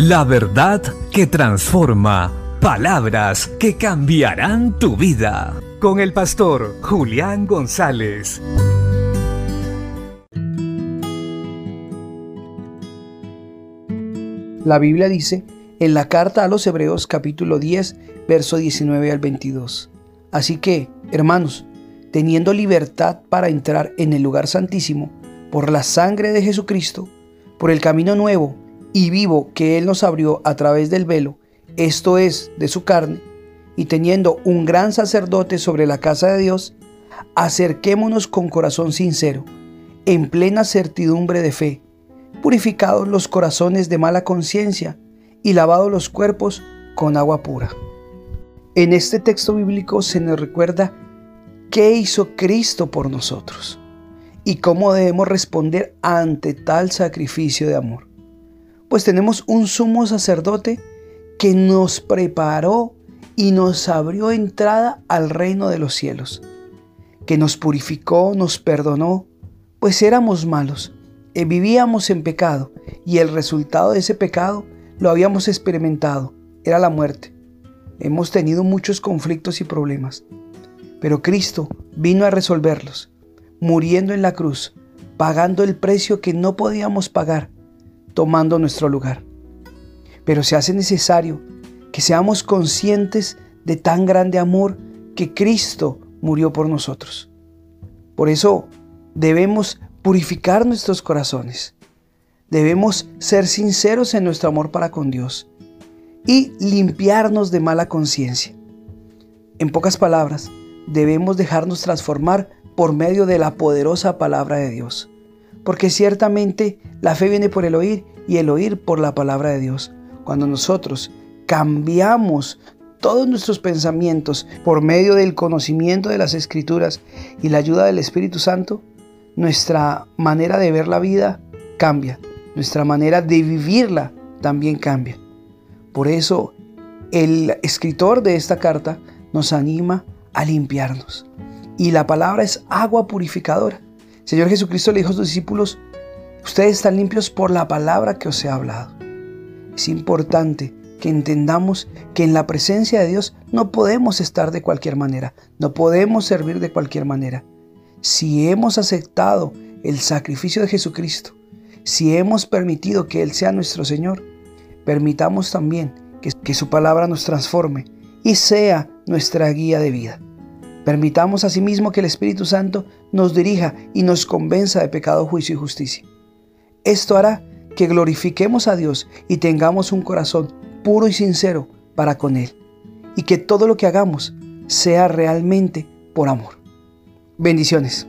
La verdad que transforma. Palabras que cambiarán tu vida. Con el pastor Julián González. La Biblia dice en la carta a los Hebreos capítulo 10, verso 19 al 22. Así que, hermanos, teniendo libertad para entrar en el lugar santísimo por la sangre de Jesucristo, por el camino nuevo y vivo que Él nos abrió a través del velo, esto es, de su carne, y teniendo un gran sacerdote sobre la casa de Dios, acerquémonos con corazón sincero, en plena certidumbre de fe, purificados los corazones de mala conciencia y lavados los cuerpos con agua pura. En este texto bíblico se nos recuerda qué hizo Cristo por nosotros y cómo debemos responder ante tal sacrificio de amor. Pues tenemos un sumo sacerdote que nos preparó y nos abrió entrada al reino de los cielos, que nos purificó, nos perdonó, pues éramos malos, eh, vivíamos en pecado y el resultado de ese pecado lo habíamos experimentado, era la muerte. Hemos tenido muchos conflictos y problemas, pero Cristo vino a resolverlos, muriendo en la cruz, pagando el precio que no podíamos pagar, tomando nuestro lugar. Pero se hace necesario que seamos conscientes de tan grande amor que Cristo murió por nosotros. Por eso debemos purificar nuestros corazones. Debemos ser sinceros en nuestro amor para con Dios y limpiarnos de mala conciencia. En pocas palabras, debemos dejarnos transformar por medio de la poderosa palabra de Dios. Porque ciertamente la fe viene por el oír y el oír por la palabra de Dios. Cuando nosotros cambiamos todos nuestros pensamientos por medio del conocimiento de las escrituras y la ayuda del Espíritu Santo, nuestra manera de ver la vida cambia, nuestra manera de vivirla también cambia. Por eso el escritor de esta carta nos anima a limpiarnos. Y la palabra es agua purificadora. Señor Jesucristo le dijo a sus discípulos, ustedes están limpios por la palabra que os he hablado. Es importante que entendamos que en la presencia de Dios no podemos estar de cualquier manera, no podemos servir de cualquier manera. Si hemos aceptado el sacrificio de Jesucristo, si hemos permitido que Él sea nuestro Señor, permitamos también que, que su palabra nos transforme y sea nuestra guía de vida. Permitamos asimismo que el Espíritu Santo nos dirija y nos convenza de pecado, juicio y justicia. Esto hará que glorifiquemos a Dios y tengamos un corazón puro y sincero para con Él. Y que todo lo que hagamos sea realmente por amor. Bendiciones.